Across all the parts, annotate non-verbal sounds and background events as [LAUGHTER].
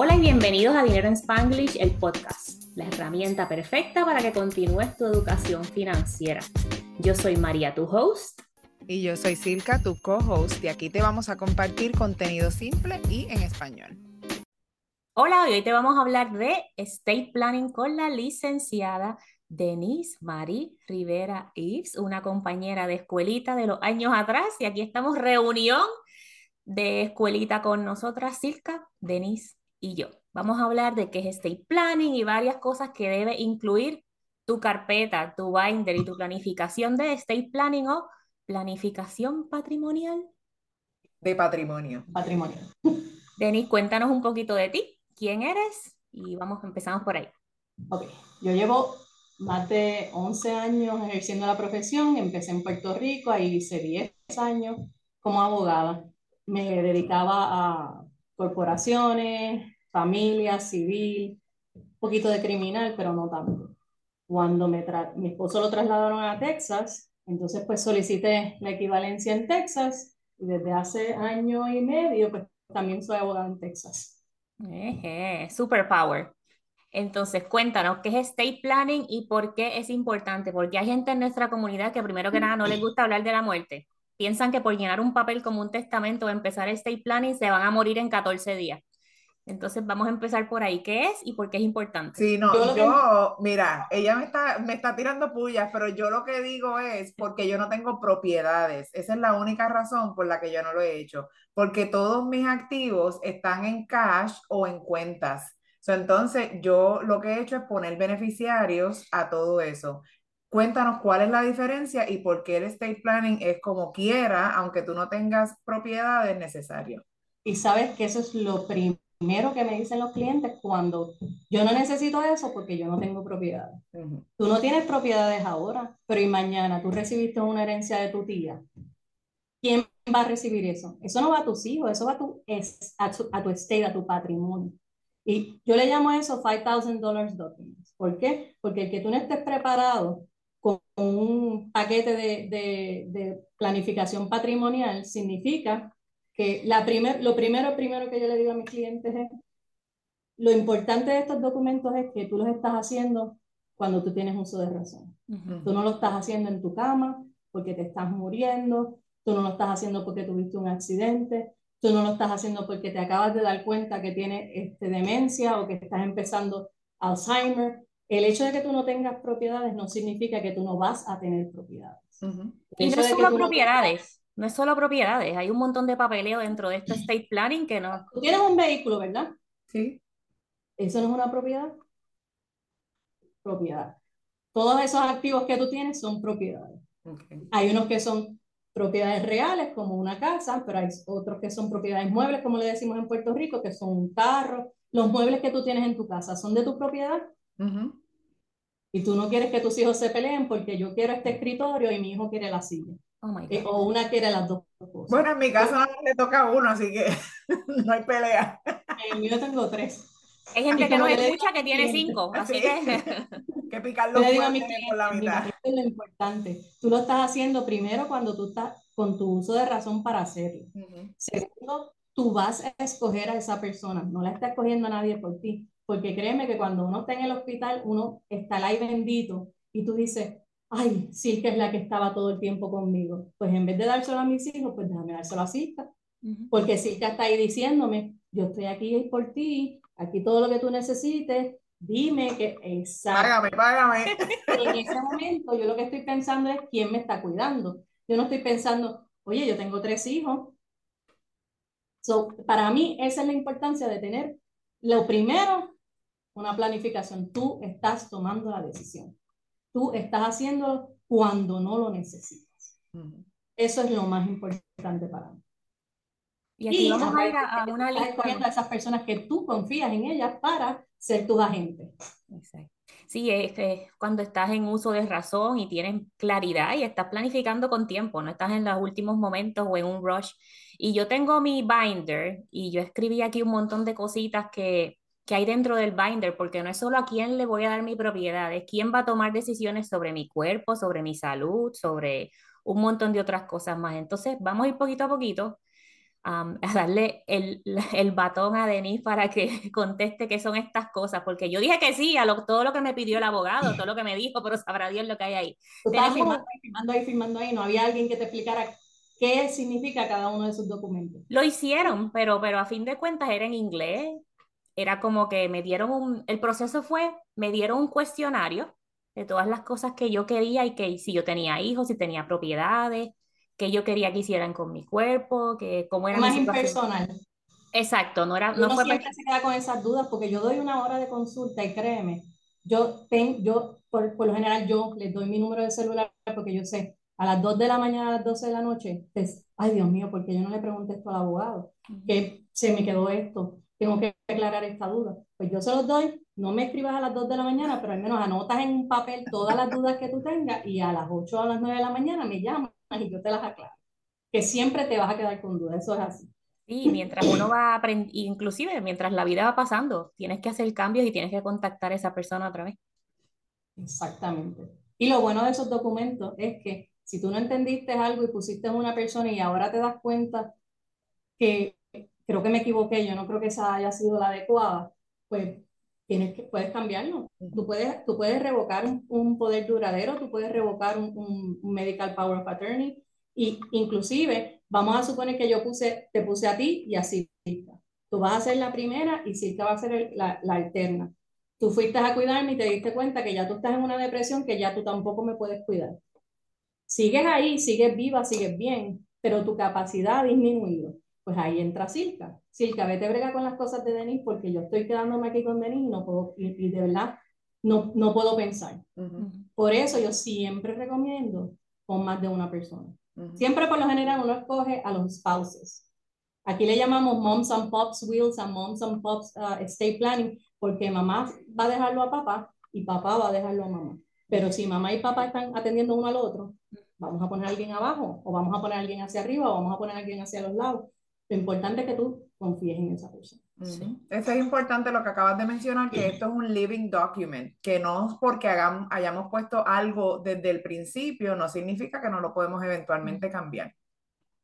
Hola y bienvenidos a Dinero en Spanglish, el podcast, la herramienta perfecta para que continúes tu educación financiera. Yo soy María, tu host. Y yo soy Silka, tu co-host, y aquí te vamos a compartir contenido simple y en español. Hola, hoy te vamos a hablar de estate planning con la licenciada Denise Marie Rivera Ives, una compañera de escuelita de los años atrás, y aquí estamos reunión de escuelita con nosotras, Silka, Denise y yo. Vamos a hablar de qué es estate planning y varias cosas que debe incluir tu carpeta, tu binder y tu planificación de estate planning o planificación patrimonial. De patrimonio. Patrimonio. Denis, cuéntanos un poquito de ti, quién eres y vamos, empezamos por ahí. Ok, yo llevo más de 11 años ejerciendo la profesión, empecé en Puerto Rico, ahí hice 10 años como abogada. Me dedicaba a corporaciones, familia, civil, un poquito de criminal, pero no tanto. Cuando me mi esposo lo trasladaron a Texas, entonces pues solicité la equivalencia en Texas y desde hace año y medio pues también soy abogada en Texas. Super superpower. Entonces, cuéntanos, ¿qué es estate planning y por qué es importante? Porque hay gente en nuestra comunidad que primero que nada no les gusta hablar de la muerte piensan que por llenar un papel como un testamento o empezar el estate planning se van a morir en 14 días. Entonces vamos a empezar por ahí. ¿Qué es y por qué es importante? Sí, no, yo, mira, ella me está, me está tirando pullas, pero yo lo que digo es porque yo no tengo propiedades. Esa es la única razón por la que yo no lo he hecho. Porque todos mis activos están en cash o en cuentas. entonces, yo lo que he hecho es poner beneficiarios a todo eso. Cuéntanos cuál es la diferencia y por qué el estate planning es como quiera, aunque tú no tengas propiedades necesarias. Y sabes que eso es lo primero que me dicen los clientes cuando yo no necesito eso porque yo no tengo propiedades. Tú no tienes propiedades ahora, pero y mañana tú recibiste una herencia de tu tía. ¿Quién va a recibir eso? Eso no va a tus hijos, eso va a tu, a tu, a tu estate, a tu patrimonio. Y yo le llamo a eso $5,000 documents. ¿Por qué? Porque el que tú no estés preparado un paquete de, planificación patrimonial significa que la primer, lo primero, primero que yo le digo a mis clientes es, lo importante de estos documentos es que tú los estás haciendo cuando tú tienes uso de razón. Tú no lo estás haciendo en tu cama porque te estás muriendo, tú no lo estás haciendo porque tuviste un accidente, tú no lo estás haciendo porque te acabas de dar cuenta que tienes este, demencia o que estás empezando Alzheimer. El hecho de que tú no tengas propiedades no significa que tú no vas a tener propiedades. Y no es solo propiedades, no... es solo propiedades, hay un montón de papeleo dentro de este estate planning que no... Tú tienes un vehículo, ¿verdad? Sí. ¿Eso no es una propiedad? Propiedad. Todos esos activos que tú tienes son propiedades. Hay unos que son propiedades reales, como una casa, pero hay otros que son propiedades muebles, como le decimos en Puerto Rico, que son un carro. Los muebles que tú tienes en tu casa son de tu propiedad. Y tú no quieres que tus hijos se peleen porque yo quiero este escritorio y mi hijo quiere la silla. Oh eh, o una quiere las dos cosas. Bueno, en mi caso no le toca a uno, así que [LAUGHS] no hay pelea. En mí yo tengo tres. Hay gente que no escucha que tiene cinco, así que... [LAUGHS] que picar los por la mitad. es lo importante. Tú lo estás haciendo primero cuando tú estás con tu uso de razón para hacerlo. Segundo, tú vas a escoger a esa persona, no la está escogiendo a nadie por ti. Porque créeme que cuando uno está en el hospital, uno está ahí bendito y tú dices, ay, sí que es la que estaba todo el tiempo conmigo. Pues en vez de dárselo a mis hijos, pues déjame dárselo a Silka. Porque Silka está ahí diciéndome, yo estoy aquí por ti, aquí todo lo que tú necesites, dime que exacto. Págame, págame. [LAUGHS] En ese momento yo lo que estoy pensando es quién me está cuidando. Yo no estoy pensando, oye, yo tengo tres hijos. So, para mí esa es la importancia de tener lo primero una planificación. Tú estás tomando la decisión. Tú estás haciéndolo cuando no lo necesitas. Eso es lo más importante para mí. Y aquí vamos a ir a, una lista. a esas personas que tú confías en ellas para ser tus agentes. Exacto. Sí, es, cuando estás en uso de razón y tienes claridad y estás planificando con tiempo, no estás en los últimos momentos o en un rush. Y yo tengo mi binder y yo escribí aquí un montón de cositas que que hay dentro del binder, porque no es solo a quién le voy a dar mi propiedad, es quién va a tomar decisiones sobre mi cuerpo, sobre mi salud, sobre un montón de otras cosas más. Entonces, vamos a ir poquito a poquito. a darle el, [LAUGHS] el, batón a Denise para que [LAUGHS] conteste qué son estas cosas, porque yo dije que sí a lo, todo lo que me pidió el abogado, todo lo que me dijo, pero sabrá Dios lo que hay ahí. Estabas firmando ahí, firmando ahí, firmando ahí, no había alguien que te explicara qué significa cada uno de esos documentos. Lo hicieron, pero, pero a fin de cuentas era en inglés, era como que me dieron un, el proceso fue, me dieron un cuestionario de todas las cosas que yo quería y que si yo tenía hijos, si tenía propiedades, que yo quería que hicieran con mi cuerpo, que cómo era más impersonal. Exacto, no era no fue siempre se queda con esas dudas porque yo doy una hora de consulta y créeme, yo ten, yo por, por, lo general yo les doy mi número de celular porque yo sé a las 2 de la mañana, a las 12 de la noche, es, ay Dios mío, porque yo no le pregunté esto al abogado, que se me quedó esto, tengo que aclarar esta duda. Pues yo se los doy, no me escribas a las 2 de la mañana, pero al menos anotas en un papel todas las dudas que tú tengas y a las 8 o a las 9 de la mañana me llamas y yo te las aclaro. Que siempre te vas a quedar con dudas, eso es así. Sí, mientras uno va aprendiendo, inclusive mientras la vida va pasando, tienes que hacer cambios y tienes que contactar a esa persona otra vez. Exactamente. Y lo bueno de esos documentos es que si tú no entendiste algo y pusiste a una persona y ahora te das cuenta que creo que me equivoqué, yo no creo que esa haya sido la adecuada, pues tienes que, puedes cambiarlo. Tú puedes, tú puedes revocar un, poder duradero, tú puedes revocar un, un, medical power of attorney, y inclusive vamos a suponer que yo puse, te puse a ti y a Silka. Tú vas a ser la primera y Silka va a ser la, la alterna. Tú fuiste a cuidarme y te diste cuenta que ya tú estás en una depresión que ya tú tampoco me puedes cuidar. Sigues ahí, sigues viva, sigues bien, pero tu capacidad ha disminuido pues ahí entra Silka. Silka, vete brega con las cosas de Denis porque yo estoy quedándome aquí con Denis y, no puedo, y, de verdad no, no puedo pensar. Por eso yo siempre recomiendo con más de una persona. Siempre por lo general uno escoge a los spouses. Aquí le llamamos moms and pops wheels and moms and pops uh, estate planning porque mamá va a dejarlo a papá y papá va a dejarlo a mamá. Pero si mamá y papá están atendiendo uno al otro, vamos a poner a alguien abajo o vamos a poner a alguien hacia arriba o vamos a poner a alguien hacia los lados lo importante es que tú confíes en esa persona. Eso es importante lo que acabas de mencionar, que esto es un living document, que no es porque hagamos, hayamos puesto algo desde el principio, no significa que no lo podemos eventualmente cambiar.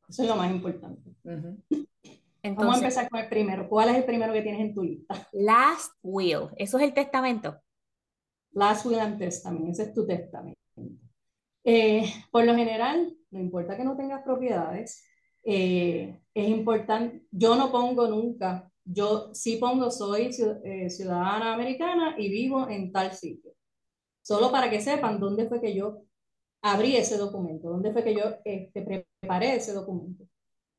Eso es lo más importante. Entonces, [LAUGHS] Vamos a empezar con el primero. ¿Cuál es el primero que tienes en tu lista? Last will. Eso es el testamento. Last will and testament. Ese es tu testamento. Eh, por lo general, no importa que no tengas propiedades, eh, es importante, yo no pongo nunca, yo sí pongo soy eh, ciudadana americana y vivo en tal sitio. Solo para que sepan dónde fue que yo abrí ese documento, dónde fue que yo este, preparé ese documento.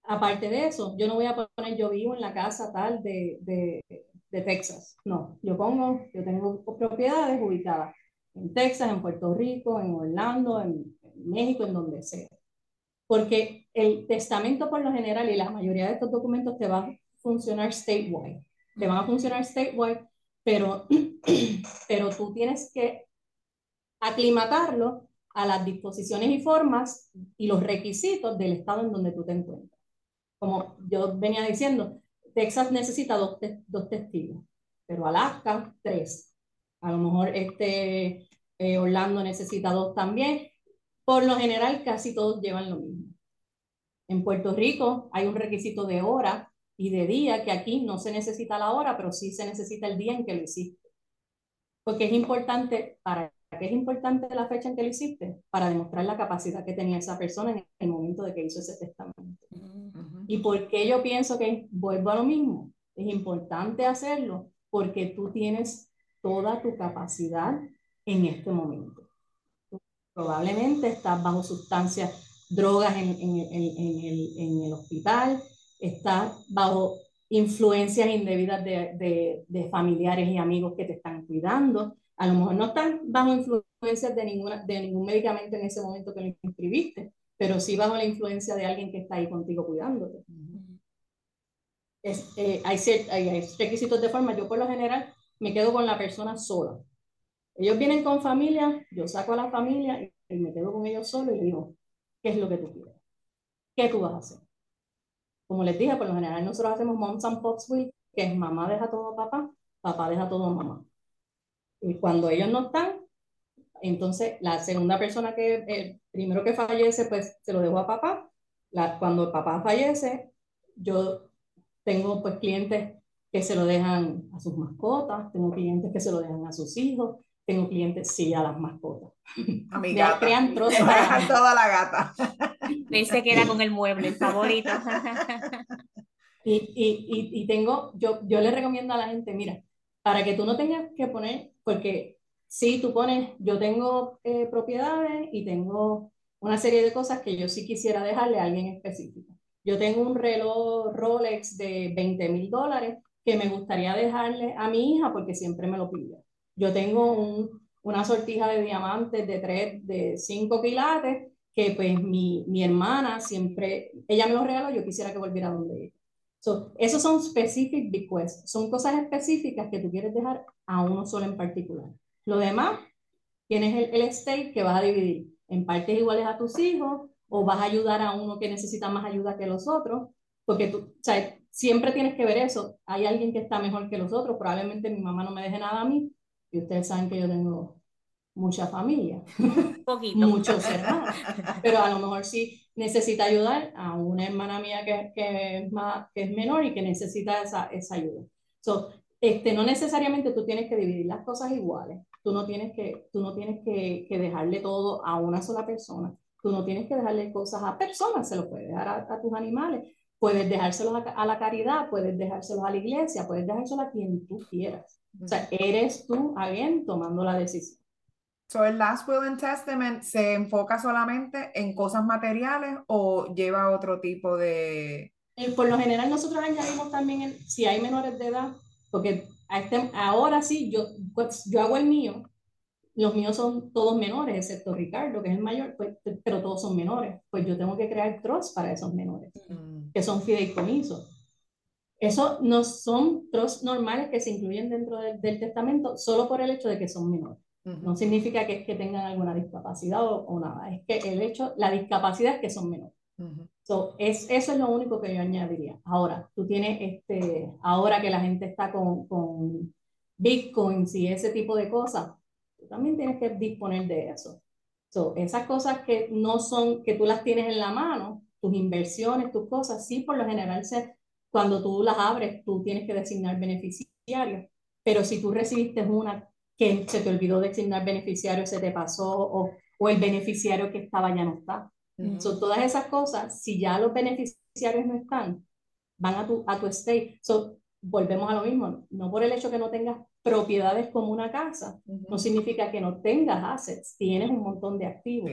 Aparte de eso, yo no voy a poner yo vivo en la casa tal de, de, de Texas. No, yo pongo, yo tengo propiedades ubicadas en Texas, en Puerto Rico, en Orlando, en México, en donde sea porque el testamento por lo general y la mayoría de estos documentos te van a funcionar statewide, te van a funcionar statewide, pero, [CLEARS THROAT] pero tú tienes que aclimatarlo a las disposiciones y formas y los requisitos del estado en donde tú te encuentras. Como yo venía diciendo, Texas necesita dos, dos testigos, pero Alaska, tres. A lo mejor este, eh, Orlando necesita dos también, por lo general, casi todos llevan lo mismo. En Puerto Rico hay un requisito de hora y de día, que aquí no se necesita la hora, pero sí se necesita el día en que lo hiciste. Porque es importante, ¿para qué es importante la fecha en que lo hiciste? Para demostrar la capacidad que tenía esa persona en el momento de que hizo ese testamento. ¿Y por qué yo pienso que vuelvo a lo mismo? Es importante hacerlo porque tú tienes toda tu capacidad en este momento probablemente estás bajo sustancias, drogas en, en, en, el, en el, hospital, estás bajo influencias indebidas de, de, de, familiares y amigos que te están cuidando. A lo mejor no están bajo influencias de, ninguna, de ningún medicamento en ese momento que lo inscribiste, pero sí bajo la influencia de alguien que está ahí contigo cuidándote. Es, eh, hay, hay, requisitos de forma. Yo por lo general me quedo con la persona sola. Ellos vienen con familia, yo saco a la familia y me quedo con ellos solo y digo, ¿qué es lo que tú quieres? ¿Qué tú vas a hacer? Como les dije, por lo general nosotros hacemos Moms and Pops Week, que es mamá deja todo a papá, papá deja todo a mamá. Y cuando ellos no están, entonces la segunda persona que, el primero que fallece, pues se lo dejo a papá. Cuando el papá fallece, yo tengo pues clientes que se lo dejan a sus mascotas, tengo clientes que se lo dejan a sus hijos, tengo clientes, sí, a las mascotas. A mi [LAUGHS] gata. crean trozos. [LAUGHS] toda la gata. Él se queda con el mueble, el favorito. [LAUGHS] y, y, y, tengo, yo, yo le recomiendo a la gente, mira, para que tú no tengas que poner, porque si tú pones, yo tengo eh, propiedades y tengo una serie de cosas que yo sí quisiera dejarle a alguien específico. Yo tengo un reloj Rolex de 20 mil dólares que me gustaría dejarle a mi hija porque siempre me lo pide. Yo tengo un, una sortija de diamantes de 3, de 5 quilates que pues mi, mi, hermana siempre, ella me lo regaló, yo quisiera que volviera donde ella. So, esos son specific bequests, son cosas específicas que tú quieres dejar a uno solo en particular. Lo demás, tienes el, el estate que vas a dividir en partes iguales a tus hijos o vas a ayudar a uno que necesita más ayuda que los otros, porque tú, o sea, siempre tienes que ver eso. Hay alguien que está mejor que los otros, probablemente mi mamá no me deje nada a mí, y ustedes saben que yo tengo mucha familia, [LAUGHS] Poquito. muchos hermanos, [LAUGHS] pero a lo mejor sí necesita ayudar a una hermana mía que, que, es, más, que es menor y que necesita esa, esa ayuda. So, este, no necesariamente tú tienes que dividir las cosas iguales, tú no tienes que, tú no tienes que, que dejarle todo a una sola persona, tú no tienes que dejarle cosas a personas, se lo puedes dejar a, a tus animales, puedes dejárselos a, a, la caridad, puedes dejárselos a la iglesia, puedes dejárselos a quien tú quieras. O sea, eres tú alguien tomando la decisión. So, ¿El Last Will and Testament se enfoca solamente en cosas materiales o lleva otro tipo de...? Eh, por lo general nosotros añadimos también, el, si hay menores de edad, porque a este, ahora sí, yo, pues, yo hago el mío, los míos son todos menores, excepto Ricardo, que es el mayor, pues, pero todos son menores. Pues yo tengo que crear trust para esos menores, mm. que son fideicomisos. Eso no son trusts normales que se incluyen dentro del, del testamento solo por el hecho de que son menores. No significa que, que tengan alguna discapacidad o, o, nada, es que el hecho, la discapacidad es que son menores. so, es, eso es lo único que yo añadiría. Ahora, tú tienes, este, ahora que la gente está con, con bitcoins y ese tipo de cosas, tú también tienes que disponer de eso. So, esas cosas que no son, que tú las tienes en la mano, tus inversiones, tus cosas, sí, por lo general, se, cuando tú las abres, tú tienes que designar beneficiarios, pero si tú recibiste una que se te olvidó designar beneficiario, se te pasó, o, o el beneficiario que estaba ya no está. Son todas esas cosas, si ya los beneficiarios no están, van a tu, a tu estate. So, volvemos a lo mismo, no por el hecho que no tengas propiedades como una casa, no significa que no tengas assets, tienes un montón de activos.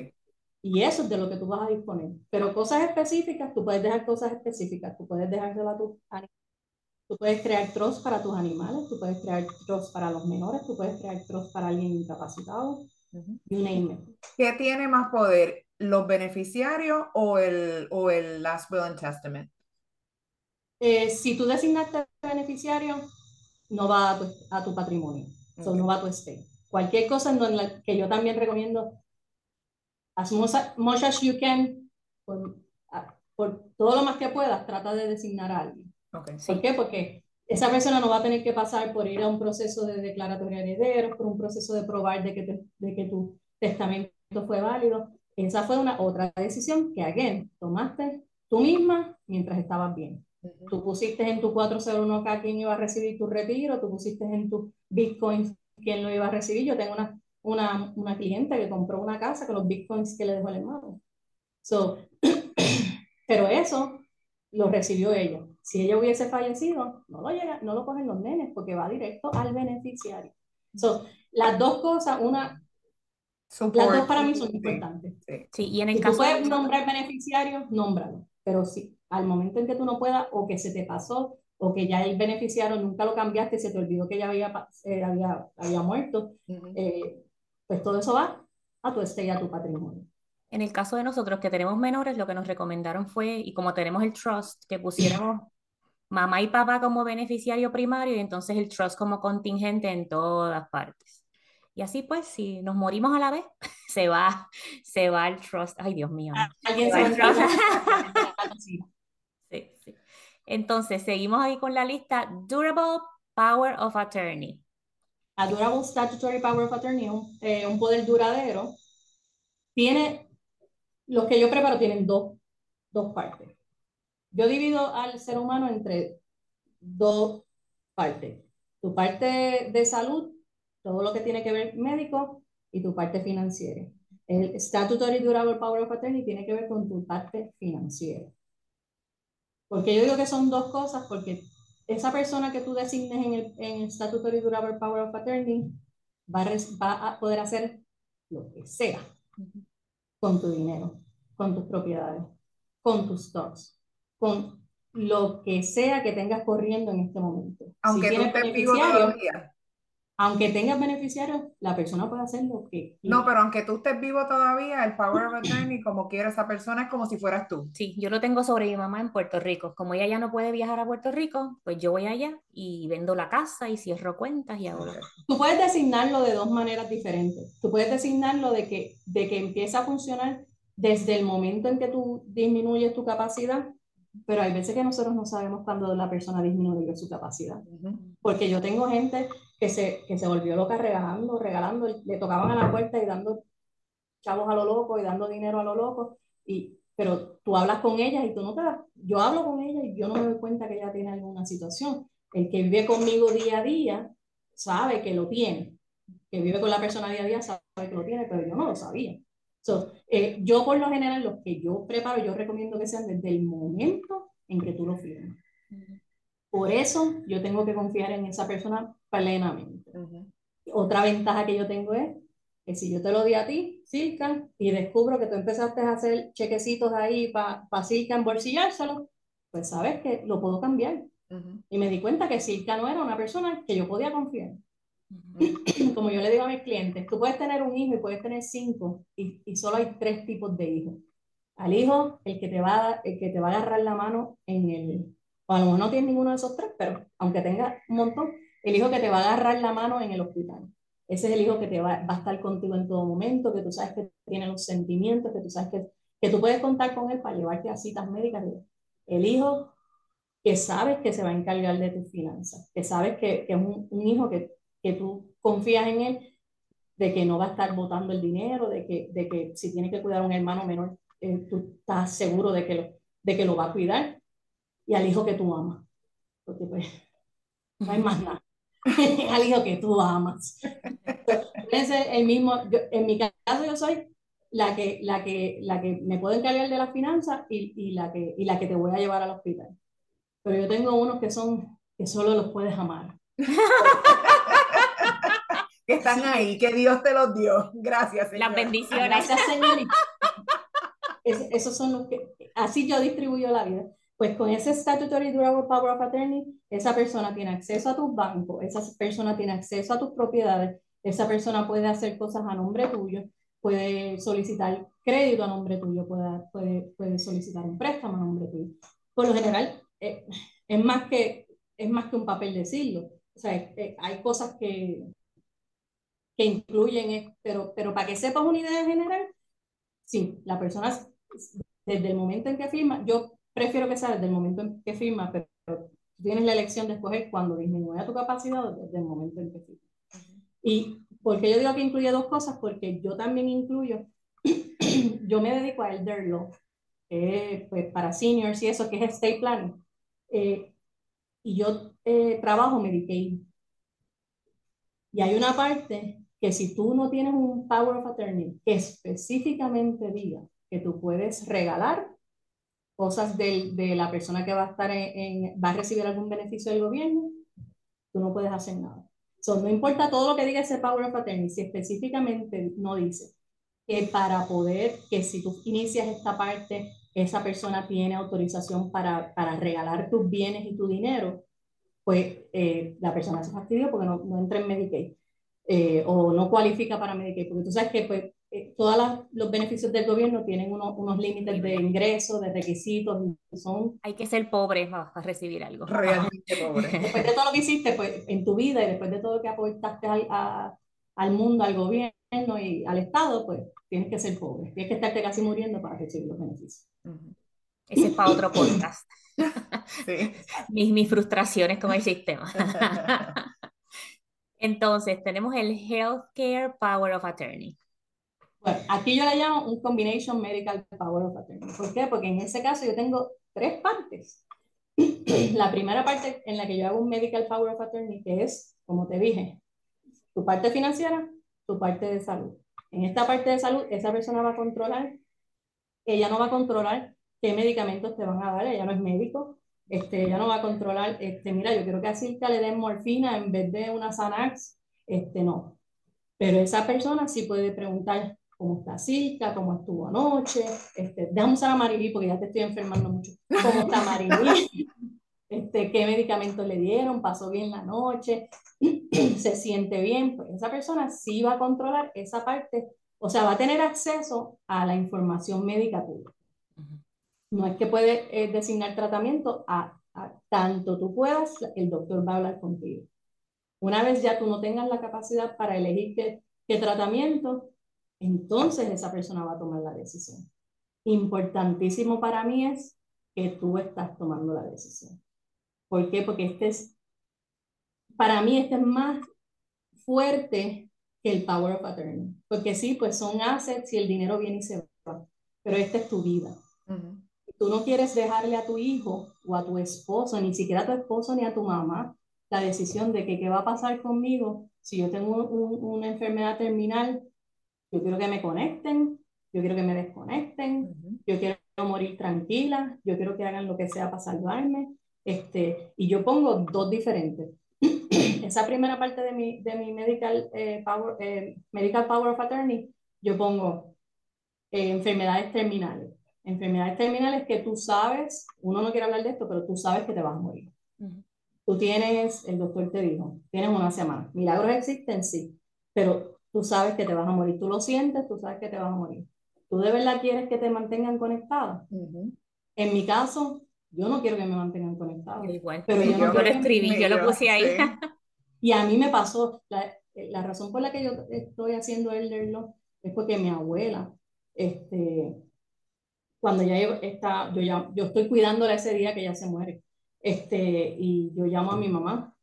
Y eso es de lo que tú vas a disponer. Pero cosas específicas, tú puedes dejar cosas específicas, tú puedes dejárselo a tus Tú puedes crear trust para tus animales, tú puedes crear trust para los menores, tú puedes crear trust para alguien incapacitado. You name it. ¿Qué tiene más poder, los beneficiarios o el, o el Last Will and Testament? Eh, si tú designaste beneficiario, no va a tu, a tu patrimonio, okay. no va a tu estate. Cualquier cosa en donde que yo también recomiendo, as much, as you can, por, por todo lo más que puedas, trata de designar a alguien. Okay. ¿Por qué? Porque esa persona no va a tener que pasar por ir a un proceso de declaratoria de herederos, por un proceso de probar de que, te, de que tu testamento fue válido. Esa fue una otra decisión que, again, tomaste tú misma mientras estabas bien. Tú pusiste en tu 401k quién iba a recibir tu retiro, tú pusiste en tu Bitcoin quién lo iba a recibir. Yo tengo una, una, una cliente que compró una casa con los Bitcoins que le dejó el hermano. So, [CLEARS THROAT] pero eso lo recibió ella. Si ella hubiese fallecido, no lo, llega, no lo cogen los nenes porque va directo al beneficiario. So, las dos cosas, una, Support. las dos para mí son importantes. Sí, sí. y en el si caso tú puedes de... nombrar beneficiarios, nómbralo. Pero si al momento en que tú no puedas, o que se te pasó, o que ya el beneficiario nunca lo cambiaste, se te olvidó que ya había, eh, había, había muerto, uh -huh. eh, pues todo eso va a tu estate y a tu patrimonio. En el caso de nosotros que tenemos menores, lo que nos recomendaron fue, y como tenemos el trust, que pusiéramos mamá y papá como beneficiario primario y entonces el trust como contingente en todas partes. Y así pues, si nos morimos a la vez, [LAUGHS] se va, se va el trust. Ay, Dios mío. ¿Alguien se va el trust? [LAUGHS] [LAUGHS] sí, sí. Entonces, seguimos ahí con la lista. Durable Power of Attorney. A Durable Statutory Power of Attorney, un, eh, un poder duradero, tiene los que yo preparo tienen dos, dos partes. yo divido al ser humano entre dos partes. Tu parte de salud, todo lo que tiene que ver médico, y tu parte financiera. El Statutory Durable Power of Attorney tiene que ver con tu parte financiera. Porque yo digo que son dos cosas, porque esa persona que tú designes en el, en el Statutory Durable Power of Attorney va va a poder hacer lo que sea con tu dinero, con tus propiedades, con tus stocks, con lo que sea que tengas corriendo en este momento. Aunque si estés vivo todavía. Aunque tengas beneficiarios, la persona puede hacer lo que No, pero aunque tú estés vivo todavía, el power of attorney, como quiera esa persona, es como si fueras tú. Sí, yo lo tengo sobre mi mamá en Puerto Rico. Como ella ya no puede viajar a Puerto Rico, pues yo voy allá y vendo la casa y cierro cuentas y hago Tú puedes designarlo de dos maneras diferentes. Tú puedes designarlo de que, de que empieza a funcionar desde el momento en que tú disminuyes tu capacidad pero hay veces que nosotros no sabemos cuándo la persona disminuye su capacidad. Porque yo tengo gente que se, que se volvió loca regalando, regalando, le tocaban a la puerta y dando chavos a lo loco y dando dinero a lo loco, y, pero tú hablas con ella y tú no te das, yo hablo con ella y yo no me doy cuenta que ella tiene alguna situación. El que vive conmigo día a día sabe que lo tiene, que vive con la persona día a día sabe que lo tiene, pero yo no lo sabía. So, eh, yo por lo general, los que yo preparo, yo recomiendo que sean desde el momento en que tú lo firmas. Por eso yo tengo que confiar en esa persona plenamente. Otra ventaja que yo tengo es que si yo te lo di a ti, Silka, y descubro que tú empezaste a hacer chequecitos ahí para pa Silka embolsillárselo, pues sabes que lo puedo cambiar. Y me di cuenta que Silka no era una persona que yo podía confiar. Como yo le digo a mis clientes, tú puedes tener un hijo y puedes tener cinco y, y solo hay tres tipos de hijos. Al hijo, el que te va el que te va a agarrar la mano en el, o a lo mejor no tiene ninguno de esos tres, pero aunque tenga un montón, el hijo que te va a agarrar la mano en el hospital. Ese es el hijo que te va, va a estar contigo en todo momento, que tú sabes que tiene los sentimientos, que tú sabes que, que tú puedes contar con él para llevarte a citas médicas. El hijo que sabes que se va a encargar de tus finanzas, que sabes que, que es un, un hijo que que tú confías en él, de que no va a estar botando el dinero, de que, de que si tiene que cuidar a un hermano menor, eh, tú estás seguro de que, lo, de que lo va a cuidar, y al hijo que tú amas, porque pues no hay más nada, [LAUGHS] al hijo que tú amas. el mismo, en mi caso yo soy la que, la que, la que me puedo encargar de las finanzas y, y, la que, y la que te voy a llevar al hospital. Pero yo tengo unos que son, que solo los puedes amar. [LAUGHS] que están ahí, que Dios te los dio. Gracias, señor. Las bendiciones. Gracias, señorita. esos son los que, así yo distribuyo la vida. Pues con ese Statutory Durable Power of Attorney, esa persona tiene acceso a tus bancos, esa persona tiene acceso a tus propiedades, esa persona puede hacer cosas a nombre tuyo, puede solicitar crédito a nombre tuyo, puede, puede, puede solicitar un préstamo a nombre tuyo. Por lo general, eh, es, más que, es más que un papel decirlo. O sea, eh, hay cosas que, que incluyen, pero, pero para que sepas una idea general, sí, la persona desde el momento en que firma, yo prefiero que sea desde el momento en que firma, pero, tienes la elección de escoger cuando disminuya tu capacidad desde el momento en que firma. Y porque yo digo que incluye dos cosas, porque yo también incluyo, [COUGHS] yo me dedico a elder law, pues para seniors y eso, que es estate planning. Eh, y yo eh, trabajo Medicaid. Y hay una parte que si tú no tienes un power of attorney que específicamente diga que tú puedes regalar cosas de, de la persona que va a estar en, va a recibir algún beneficio del gobierno, tú no puedes hacer nada. So, no importa todo lo que diga ese power of attorney, si específicamente no dice que para poder, que si tú inicias esta parte, esa persona tiene autorización para, para regalar tus bienes y tu dinero, pues eh, la persona se fastidia porque no, no entra en Medicaid. Eh, o no cualifica para Medicaid, porque tú sabes que pues, eh, todos los beneficios del gobierno tienen unos, unos límites de ingreso, de requisitos, son... Hay que ser pobre para, recibir algo. Realmente pobre. Después de todo lo que hiciste pues, en tu vida y después de todo lo que aportaste al, al mundo, al gobierno y al Estado, pues tienes que ser pobre. Tienes que estarte casi muriendo para recibir los beneficios. Ese es para otro podcast. [LAUGHS] sí. [LAUGHS] mis, mis frustraciones con el sistema. [LAUGHS] Entonces, tenemos el Healthcare Power of Attorney. Bueno, aquí yo le llamo un combination medical power of attorney. ¿Por qué? Porque en ese caso yo tengo tres partes. [CLEARS THROAT] La primera parte en la que yo hago un medical power of attorney, que es, como te dije, tu parte financiera, tu parte de salud. En esta parte de salud, esa persona va a controlar, ella no va a controlar qué medicamentos te van a dar, ella no es médico, este, ella no va a controlar, este, mira, yo quiero que a Silka le den morfina en vez de una Xanax, este, no. Pero esa persona sí puede preguntar cómo está Silka, cómo estuvo anoche, este, déjame usar a Maribí porque ya te estoy enfermando mucho, cómo está Maribí, [LAUGHS] este, qué medicamentos le dieron, pasó bien la noche, [CLEARS THROAT] se siente bien, pues esa persona sí va a controlar esa parte, o sea, va a tener acceso a la información médica tuya. No es que puede eh, designar tratamiento a, tanto tú puedas, el doctor va a hablar contigo. Una vez ya tú no tengas la capacidad para elegir qué, qué tratamiento, entonces esa persona va a tomar la decisión. Importantísimo para mí es que tú estás tomando la decisión. ¿Por qué? Porque este es, para mí este es más fuerte que el power of attorney. Porque sí, pues son assets y el dinero viene y se va. Pero esta es tu vida. Tú no quieres dejarle a tu hijo o a tu esposo, ni siquiera a tu esposo ni a tu mamá, la decisión de que qué va a pasar conmigo si yo tengo una enfermedad terminal. Yo quiero que me conecten, yo quiero que me desconecten, yo quiero morir tranquila, yo quiero que hagan lo que sea para salvarme. Este, y yo pongo dos diferentes. [CLEARS THROAT] Esa primera parte de mi, de mi medical, eh, power, eh, medical Power of Attorney, yo pongo eh, enfermedades terminales enfermedades terminales que tú sabes, uno no quiere hablar de esto, pero tú sabes que te vas a morir. Tú tienes, el doctor te dijo, tienes una semana. Milagros existen, sí, pero tú sabes que te vas a morir. Tú lo sientes, tú sabes que te vas a morir. ¿Tú de verdad quieres que te mantengan conectada? En mi caso, yo no quiero que me mantengan conectada. Igual, pero yo, no lo escribí, yo lo puse ahí. [LAUGHS] Y a mí me pasó, la, la, razón por la que yo estoy haciendo el Law es porque mi abuela, este, cuando ya está, yo, ya, yo estoy cuidándola ese día que ella se muere. Este, y yo llamo a mi mamá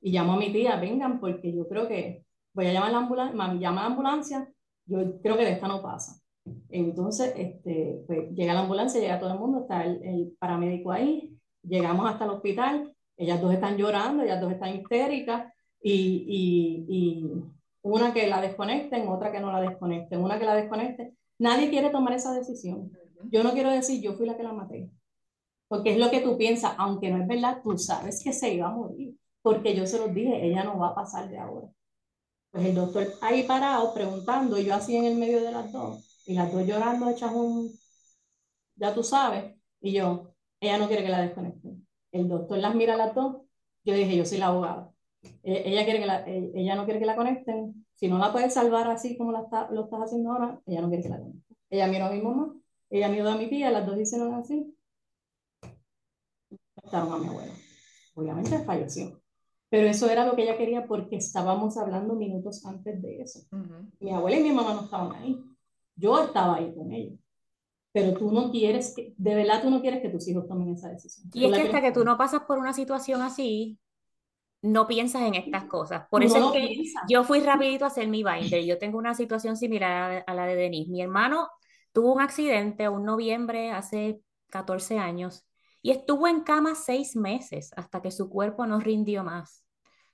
y llamo a mi tía, vengan, porque yo creo que voy a llamar a la ambulancia, mami llama a la ambulancia, yo creo que de esta no pasa. Entonces, este, pues llega la ambulancia, llega todo el mundo, está el, el paramédico ahí, llegamos hasta el hospital, ellas dos están llorando, ellas dos están histéricas, y, y, y, una que la desconecten, otra que no la desconecten, una que la desconecten. Nadie quiere tomar esa decisión. Yo no quiero decir yo fui la que la maté, porque es lo que tú piensas, aunque no es verdad, tú sabes que se iba a morir, porque yo se los dije, ella no va a pasar de ahora. Pues el doctor ahí parado preguntando, yo así en el medio de las dos, y las dos llorando, hechas un, ya tú sabes, y yo, ella no quiere que la desconecten. El doctor las mira a las dos, yo dije, yo soy la abogada. E, ella, quiere que la, e, ella no quiere que la conecten, si no la puedes salvar así como la está, lo estás haciendo ahora, ella no quiere que la conecten. Ella miró a mi mamá ella miró a mi tía, las dos hicieron así. Estaron a mi abuela. Obviamente falleció. Pero eso era lo que ella quería porque estábamos hablando minutos antes de eso. Mi abuela y mi mamá no estaban ahí. Yo estaba ahí con ellos. Pero tú no quieres que, de verdad tú no quieres que tus hijos tomen esa decisión. Y es que hasta que tú no pasas por una situación así, no piensas en estas cosas. Por eso es que yo fui rapidito a hacer mi binder. Yo tengo una situación similar a la de Denise. Mi hermano tuvo un accidente un noviembre hace 14 años y estuvo en cama seis meses hasta que su cuerpo no rindió más.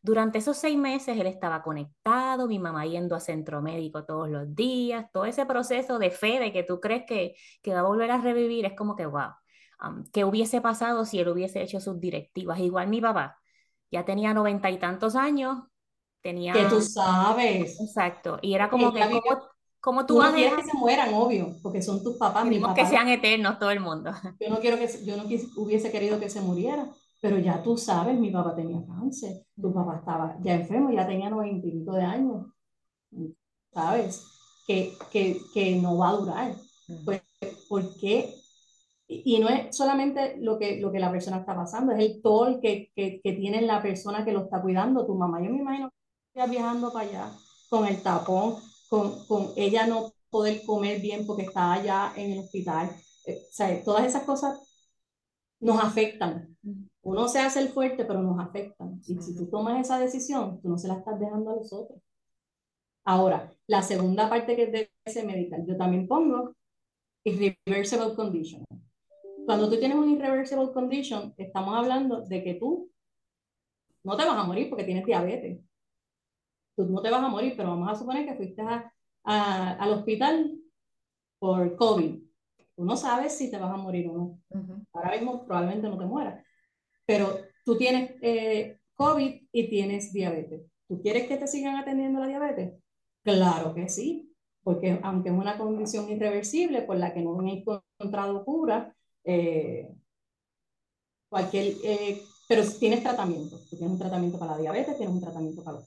Durante esos seis meses él estaba conectado, mi mamá yendo a centro médico todos los días, todo ese proceso de fe de que tú crees que, que va a volver a revivir, es como que, wow, um, ¿qué hubiese pasado si él hubiese hecho sus directivas? Igual mi papá, ya tenía noventa y tantos años, tenía... Que tú sabes. Exacto, y era como que, como tú, no quieres que se mueran, obvio, porque son tus papás. Mi que sean eternos todo el mundo. Yo no quiero que yo no hubiese querido que se muriera, pero ya tú sabes, mi papá tenía cáncer, tu papá estaba ya enfermo, ya tenía noventa y de años, sabes, que, que, que no va a durar. Pues, ¿por qué? Y no es solamente lo que, lo que la persona está pasando, es el toll que, que, que tiene la persona que lo está cuidando, tu mamá. Yo me imagino que estás viajando para allá con el tapón, con, con ella no poder comer bien porque está allá en el hospital. Eh, o sea, todas esas cosas nos afectan. Uno se hace el fuerte, pero nos afectan. Y si tú tomas esa decisión, tú no se la estás dejando a los otros. Ahora, la segunda parte que es de ese medical, yo también pongo irreversible condition. Cuando tú tienes un irreversible condition, estamos hablando de que tú no te vas a morir porque tienes diabetes. Tú no te vas a morir, pero vamos a suponer que fuiste al hospital por COVID. Tú no sabes si te vas a morir o no. Ahora mismo probablemente no te mueras. Pero tú tienes eh, COVID y tienes diabetes. ¿Tú quieres que te sigan atendiendo la diabetes? Claro que sí, porque aunque es una condición irreversible por la que no han encontrado cura, eh, cualquier, eh, pero tienes tratamiento. Tú tienes un tratamiento para la diabetes, tienes un tratamiento para,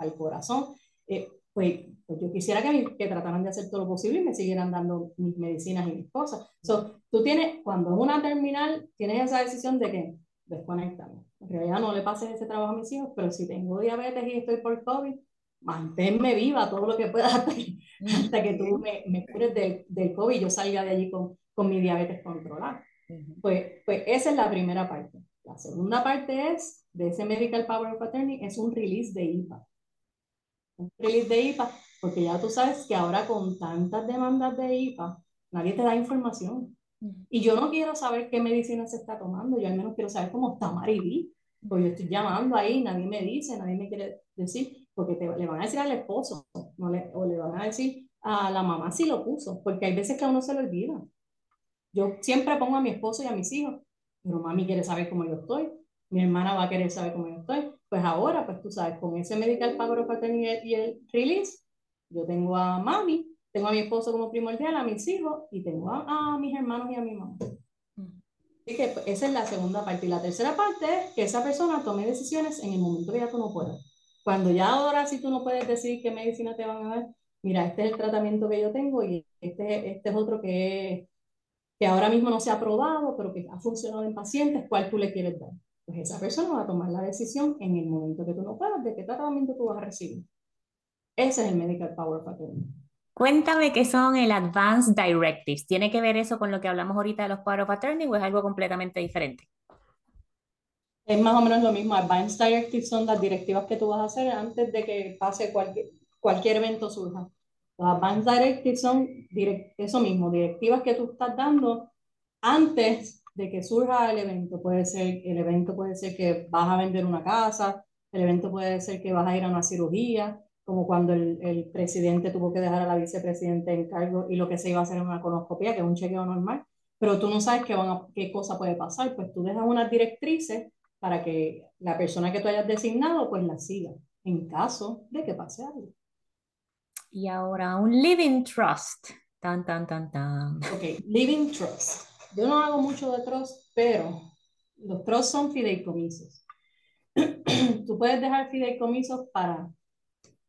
el corazón. Eh, pues, pues, yo quisiera que, que, trataran de hacer todo lo posible y me siguieran dando mis medicinas y mis cosas. So, tú tienes, cuando es una terminal, tienes esa decisión de que desconectame. En realidad no le pases ese trabajo a mis hijos, pero si tengo diabetes y estoy por COVID, manténme viva todo lo que pueda hasta que, hasta que tú me, me cures del, del, COVID y yo salga de allí con, con mi diabetes controlada. Pues, pues esa es la primera parte. La segunda parte es, de ese Medical Power of Attorney, es un release de IPA. Un release de IPA, porque ya tú sabes que ahora con tantas demandas de IPA, nadie te da información. Y yo no quiero saber qué medicina se está tomando, yo al menos quiero saber cómo está Mariví. Pues yo estoy llamando ahí, nadie me dice, nadie me quiere decir, porque te, le van a decir al esposo, no le, o le van a decir a la mamá si lo puso, porque hay veces que a uno se le olvida. Yo siempre pongo a mi esposo y a mis hijos, pero mami quiere saber cómo yo estoy, mi hermana va a querer saber cómo yo estoy. Pues ahora, pues tú sabes, con ese medical power y el release, yo tengo a mami, tengo a mi esposo como primordial, a mis hijos y tengo a, a mis hermanos y a mi mamá. Así que pues, esa es la segunda parte. Y la tercera parte es que esa persona tome decisiones en el momento que ya tú no puedas. Cuando ya ahora sí tú no puedes decir qué medicina te van a dar, mira, este es el tratamiento que yo tengo y este, este es otro que, que ahora mismo no se ha probado, pero que ha funcionado en pacientes, ¿cuál tú le quieres dar? Pues esa persona va a tomar la decisión en el momento que tú no puedas de qué tratamiento tú vas a recibir. Ese es el Medical Power Factor. Cuéntame qué son el Advanced Directives. ¿Tiene que ver eso con lo que hablamos ahorita de los Power of Attorney o es algo completamente diferente? Es más o menos lo mismo. Advanced Directives son las directivas que tú vas a hacer antes de que pase cualquier, cualquier evento surja. Los Advanced Directives son eso mismo, directivas que tú estás dando antes de que surja el evento. Puede ser, el evento puede ser que vas a vender una casa, el evento puede ser que vas a ir a una cirugía, como cuando el, el, presidente tuvo que dejar a la vicepresidenta en cargo y lo que se iba a hacer en una conoscopia, que es un chequeo normal, pero tú no sabes qué, van a, qué cosa puede pasar, pues tú dejas unas directrices para que la persona que tú hayas designado pues la siga en caso de que pase algo. Y ahora un living trust. Tan, tan, tan, tan. Ok, living trust. Yo no hago mucho de trust, pero los trusts son fideicomisos. [CLEARS THROAT] tú puedes dejar fideicomisos para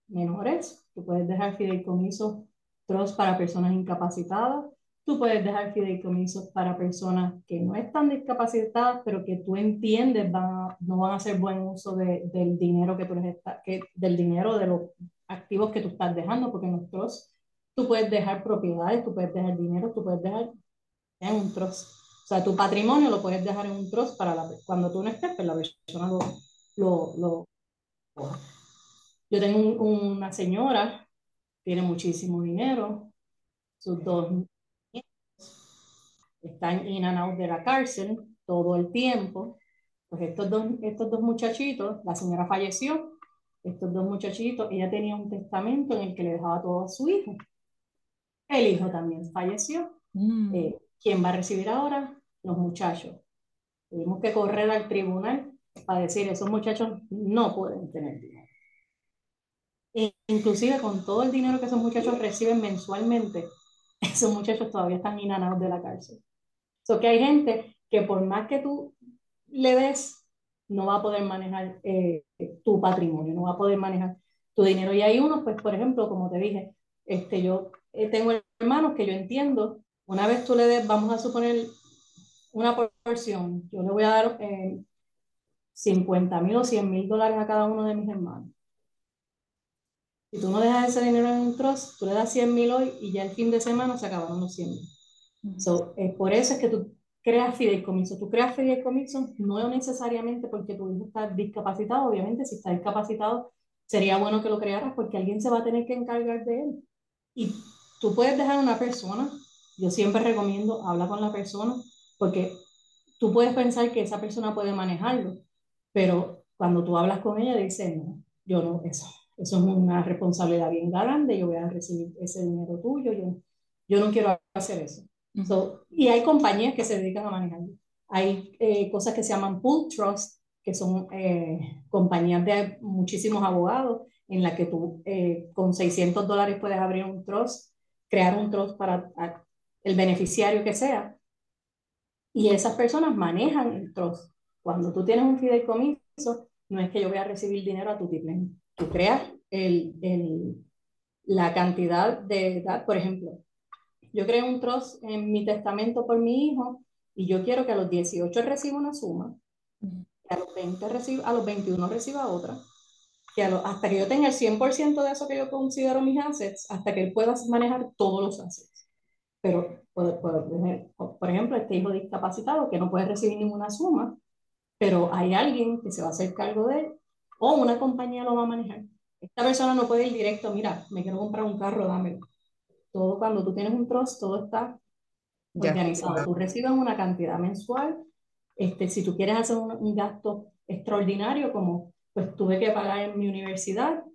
menores, tú puedes dejar fideicomisos trust para personas incapacitadas, tú puedes dejar fideicomisos para personas que no están discapacitadas, pero que tú entiendes van no van a hacer buen uso de, del dinero que tú les está, que, del dinero de los activos que tú estás dejando, porque en los trusts tú puedes dejar propiedades, tú puedes dejar dinero, tú puedes dejar en un trust. O sea, tu patrimonio lo puedes dejar en un trust para la, cuando tú no estés, pues la persona lo, lo, lo yo tengo una señora, tiene muchísimo dinero, sus dos niños están in and out de la cárcel todo el tiempo. Pues estos dos, estos dos muchachitos, la señora falleció, estos dos muchachitos, ella tenía un testamento en el que le dejaba todo a su hijo. El hijo también falleció. Mm. Eh, ¿Quién va a recibir ahora? Los muchachos. Tuvimos que correr al tribunal para decir, esos muchachos no pueden tener dinero. E inclusive con todo el dinero que esos muchachos reciben mensualmente, [LAUGHS] esos muchachos todavía están inanados de la cárcel. So que hay gente que por más que tú le des, no va a poder manejar eh, tu patrimonio, no va a poder manejar tu dinero. Y hay unos, pues, por ejemplo, como te dije, este, yo eh, tengo hermanos que yo entiendo, una vez tú le des, vamos a suponer una porción, yo le voy a dar eh, 50 mil o 100 mil dólares a cada uno de mis hermanos. Si tú no dejas ese dinero en un trust, tú le das 100 mil hoy y ya el fin de semana se acabaron los 100 mil. So, eh, por eso es que tú creas fideicomiso. Tú creas fideicomiso no necesariamente porque tu hijo está discapacitado. Obviamente, si está discapacitado, sería bueno que lo crearas porque alguien se va a tener que encargar de él. Y tú puedes dejar a una persona, yo siempre recomiendo, habla con la persona, porque tú puedes pensar que esa persona puede manejarlo, pero cuando tú hablas con ella, dice, no, yo no, eso, eso es una responsabilidad bien grande, yo voy a recibir ese dinero tuyo, yo, yo no quiero hacer eso. y hay compañías que se dedican a manejarlo. Hay eh, cosas que se llaman pool trust, que son eh, compañías de muchísimos abogados, en la que tú eh, con 600 dólares puedes abrir un trust, crear un trust para el beneficiario que sea, y esas personas manejan el trust. Cuando tú tienes un fideicomiso, no es que yo voy a recibir dinero a tu tiplén. Tú creas el, el, la cantidad de edad, por ejemplo, yo creo un trust en mi testamento por mi hijo y yo quiero que a los 18 reciba una suma, que a los, 20 reciba, a los 21 reciba otra, que hasta que yo tenga el 100% de eso que yo considero mis assets, hasta que él pueda manejar todos los assets. Pero, por, por ejemplo, este hijo discapacitado que no puede recibir ninguna suma, pero hay alguien que se va a hacer cargo de él o una compañía lo va a manejar. Esta persona no puede ir directo, mira, me quiero comprar un carro, dámelo. Todo cuando tú tienes un trust, todo está organizado. Tú recibes una cantidad mensual. Este, si tú quieres hacer un, un gasto extraordinario, como pues tuve que pagar en mi universidad,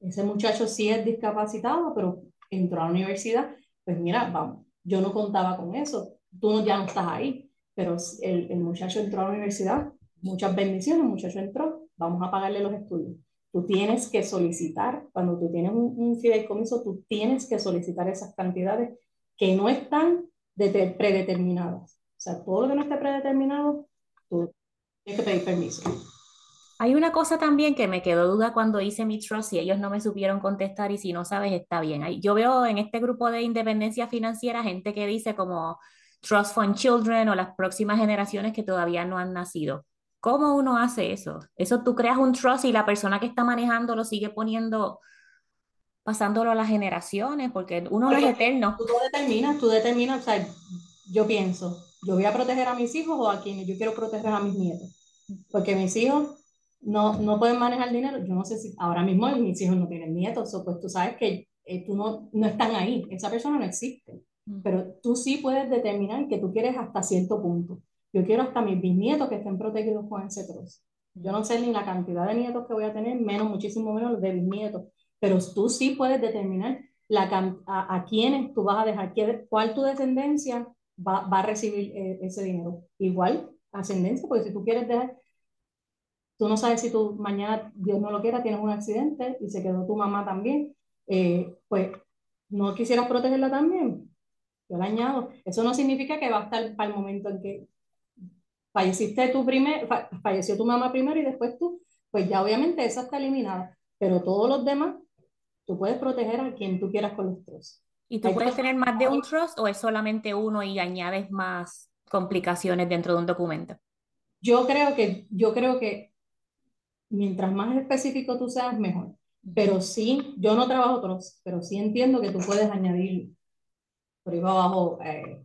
ese muchacho sí es discapacitado, pero entró a la universidad, pues mira, vamos, yo no contaba con eso, tú ya no estás ahí, pero el, muchacho entró a la universidad, muchas bendiciones, el muchacho entró, vamos a pagarle los estudios. Tú tienes que solicitar, cuando tú tienes un, un fideicomiso, tú tienes que solicitar esas cantidades que no están de, predeterminadas. O sea, todo lo que no esté predeterminado, tú tienes que pedir permiso. Hay una cosa también que me quedó duda cuando hice mi trust y ellos no me supieron contestar y si no sabes está bien. Yo veo en este grupo de independencia financiera gente que dice como Trust Fund Children o las próximas generaciones que todavía no han nacido. ¿Cómo uno hace eso? Eso tú creas un trust y la persona que está manejando lo sigue poniendo, pasándolo a las generaciones, porque uno no es eterno. Tú determinas, tú determinas, o sea, yo pienso, yo voy a proteger a mis hijos o a quienes yo quiero proteger a mis nietos, porque mis hijos no, no pueden manejar dinero. Yo no sé si ahora mismo mis hijos no tienen nietos, o pues tú sabes que eh, tú no, no están ahí, esa persona no existe. Pero tú sí puedes determinar que tú quieres hasta cierto punto. Yo quiero hasta mis bisnietos que estén protegidos con ese trozo. Yo no sé ni la cantidad de nietos que voy a tener, menos, muchísimo menos los de bisnietos. Pero tú sí puedes determinar la, a, a quiénes tú vas a dejar, cuál tu descendencia va, va a recibir eh, ese dinero. Igual, ascendencia, porque si tú quieres dejar, Tú no sabes si tú mañana, Dios no lo quiera, tienes un accidente y se quedó tu mamá también. Eh, pues, ¿no quisieras protegerla también? Yo le añado. Eso no significa que va a estar para el momento en que falleciste tú primero, falleció tu mamá primero y después tú, pues ya obviamente esa está eliminada. Pero todos los demás, tú puedes proteger a quien tú quieras con los trozos. ¿Y tú puedes tener más de un trust o es solamente uno y añades más complicaciones dentro de un documento? Yo creo que, yo creo que mientras más específico tú seas, mejor. Pero sí, yo no trabajo otros, pero sí entiendo que tú puedes añadir por ahí abajo, eh,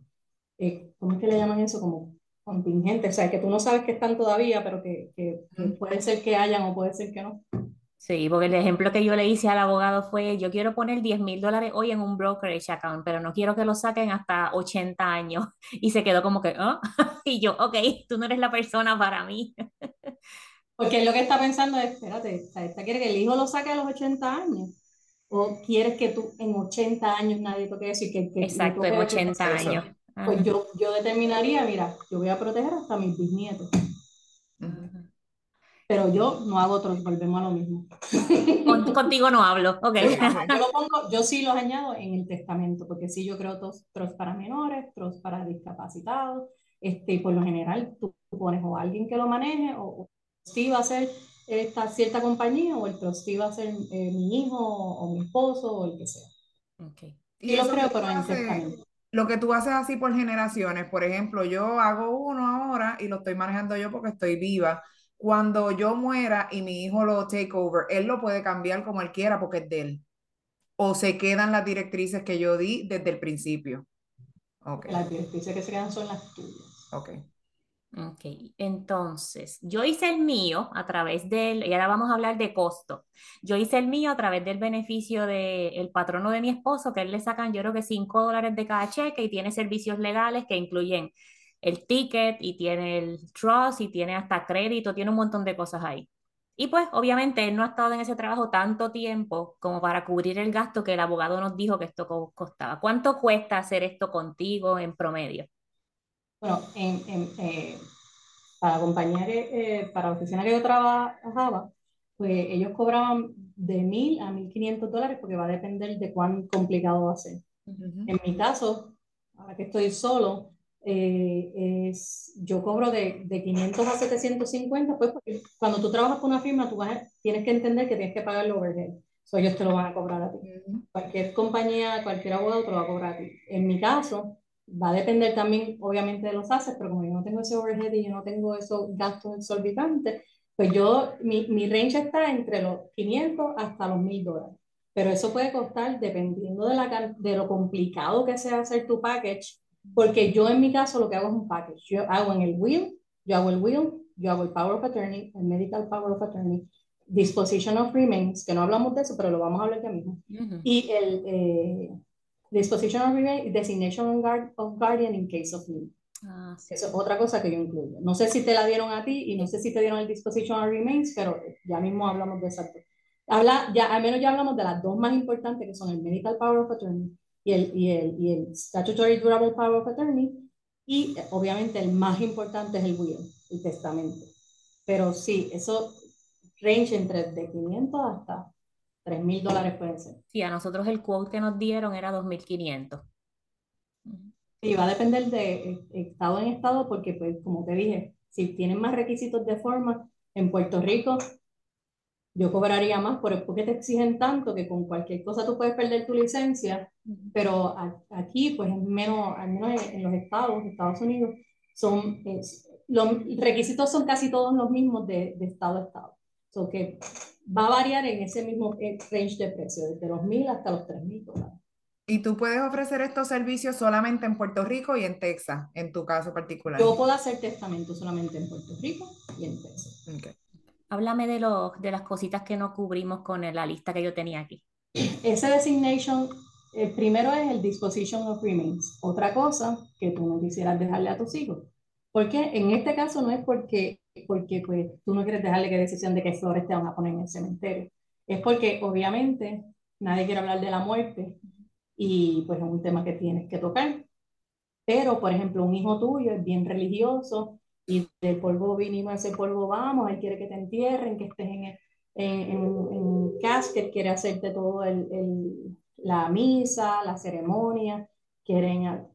eh, ¿cómo es que le llaman eso? Como contingente, o sea, que tú no sabes que están todavía, pero que, que, puede ser que hayan o puede ser que no. Sí, porque el ejemplo que yo le hice al abogado fue, yo quiero poner 10 mil dólares hoy en un brokerage account, pero no quiero que lo saquen hasta 80 años. [LAUGHS] Y se quedó como que, ¿ah? [LAUGHS] Y yo, ok, tú no eres la persona para mí. [LAUGHS] Porque lo que está pensando es, espérate, esta quiere que el hijo lo saque a los 80 años. ¿O quieres que tú en 80 años nadie toque eso y que... que Exacto, en 80 años. Pues yo, yo determinaría, mira, yo voy a proteger hasta mis bisnietos. Pero yo no hago otros, volvemos a lo mismo. contigo no hablo, ok. Yo, lo pongo, yo sí los añado en el testamento, porque sí yo creo otros para menores, otros para discapacitados, este, por lo general tú pones o alguien que lo maneje o, si va a ser esta cierta compañía o el trustee va a ser eh, mi hijo o, mi esposo o el que sea. Okay. Y lo creo, pero Lo que tú haces así por generaciones, por ejemplo, yo hago uno ahora y lo estoy manejando yo porque estoy viva. Cuando yo muera y mi hijo lo take over, él lo puede cambiar como él quiera porque es de él. O se quedan las directrices que yo di desde el principio. Okay. Las directrices que se quedan son las tuyas. Ok. Ok, entonces yo hice el mío a través del, y ahora vamos a hablar de costo. Yo hice el mío a través del beneficio del patrono de mi esposo, que él le sacan yo creo que 5 dólares de cada cheque y tiene servicios legales que incluyen el ticket y tiene el trust y tiene hasta crédito, tiene un montón de cosas ahí. Y pues obviamente él no ha estado en ese trabajo tanto tiempo como para cubrir el gasto que el abogado nos dijo que esto costaba. ¿Cuánto cuesta hacer esto contigo en promedio? Bueno, en, eh, para compañía, eh, para la oficina que yo trabajaba, pues ellos cobraban de mil a mil quinientos dólares porque va a depender de cuán complicado va a ser. En mi caso, ahora que estoy solo, eh, es, yo cobro de, de 500 a 750, pues porque cuando tú trabajas con una firma, tú tienes que entender que tienes que pagar el overhead. So, ellos te lo van a cobrar a ti. Cualquier compañía, cualquier abogado te lo va a cobrar a ti. En mi caso, Va a depender también, obviamente, de los assets, pero como yo no tengo ese overhead y yo no tengo esos gastos exorbitantes, pues yo, mi, mi range está entre los 500 hasta los 1000 dólares. Pero eso puede costar dependiendo de, la, de lo complicado que sea hacer tu package, porque yo en mi caso lo que hago es un package. Yo hago en el will, yo hago el will, yo hago el power of attorney, el medical power of attorney, disposition of remains, que no hablamos de eso, pero lo vamos a hablar ya mismo, y el, eh, Disposition of Remains, Designation of Guardian in case of need. Ah, Eso es otra cosa que yo incluyo. No sé si te la dieron a ti y no sé si te dieron el Disposition of Remains, pero ya mismo hablamos de eso. Habla, ya, al menos ya hablamos de las dos más importantes, que son el Medical Power of Attorney y el, y el, y el Statutory Durable Power of Attorney. Y obviamente el más importante es el will, el testamento. Pero sí, eso range entre de 500 hasta 3 mil dólares pueden ser. Sí, a nosotros el quote que nos dieron era 2.500. Sí, va a depender de eh, estado en estado, porque, pues, como te dije, si tienen más requisitos de forma, en Puerto Rico yo cobraría más por, porque te exigen tanto que con cualquier cosa tú puedes perder tu licencia, pero aquí, pues, es menos, al menos en, los estados, Estados Unidos, son, los requisitos son casi todos los mismos de, de estado a estado. So que va a variar en ese mismo eh, range de precio, desde los mil hasta los tres mil dólares. Y tú puedes ofrecer estos servicios solamente en Puerto Rico y en Texas, en tu caso particular. Yo puedo hacer testamento solamente en Puerto Rico y en Texas. Háblame de, los, de las cositas que no cubrimos con la lista que yo tenía aquí. Ese designation, el primero es el disposition of remains. Otra cosa que tú no quisieras dejarle a tus hijos. Porque en este caso no es porque porque pues, tú no quieres dejarle que decisión de qué flores te van a poner en el cementerio. Es porque obviamente nadie quiere hablar de la muerte y pues es un tema que tienes que tocar. Pero, por ejemplo, un hijo tuyo es bien religioso y del polvo vinimos ese polvo vamos, él quiere que te entierren, que estés en, en, en, en casket, quiere hacerte todo el, el, la misa, la ceremonia, quieren,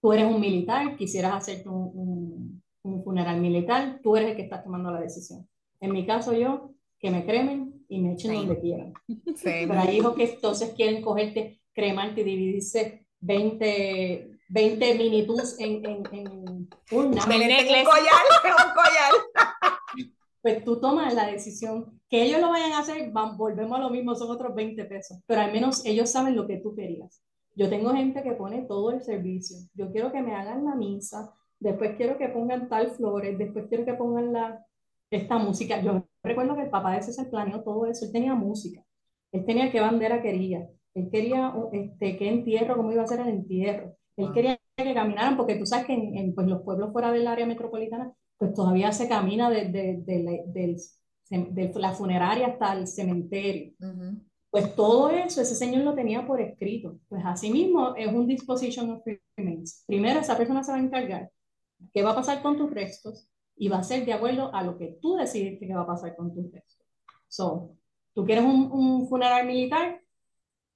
tú eres un militar, quisieras hacerte un un funeral militar, tú eres el que está tomando la decisión. En mi caso yo, que me cremen y me echen donde quieran. Pero hay hijos que entonces quieren cogerte, cremarte y dividirse 20, 20 minitus en, en, en una. Me un collar, [LAUGHS] un collar. Pues tú tomas la decisión. Que ellos lo vayan a hacer, van, volvemos a lo mismo, son otros 20 pesos. Pero al menos ellos saben lo que tú querías. Yo tengo gente que pone todo el servicio. Yo quiero que me hagan la misa, después quiero que pongan tal flores, después quiero que pongan la, esta música. Yo recuerdo que el papá de César planeó todo eso, él tenía música, él tenía qué bandera quería, él quería este, qué entierro, cómo iba a ser el entierro, él quería que caminaran, porque tú sabes que en, pues, los pueblos fuera del área metropolitana, pues todavía se camina de, de, la funeraria hasta el cementerio. Pues todo eso, ese señor lo tenía por escrito. Pues así mismo es un disposition of remains. Primero esa persona se va a encargar qué va a pasar con tus restos y va a ser de acuerdo a lo que tú decides que va a pasar con tus restos. So, ¿tú quieres un, un funeral militar?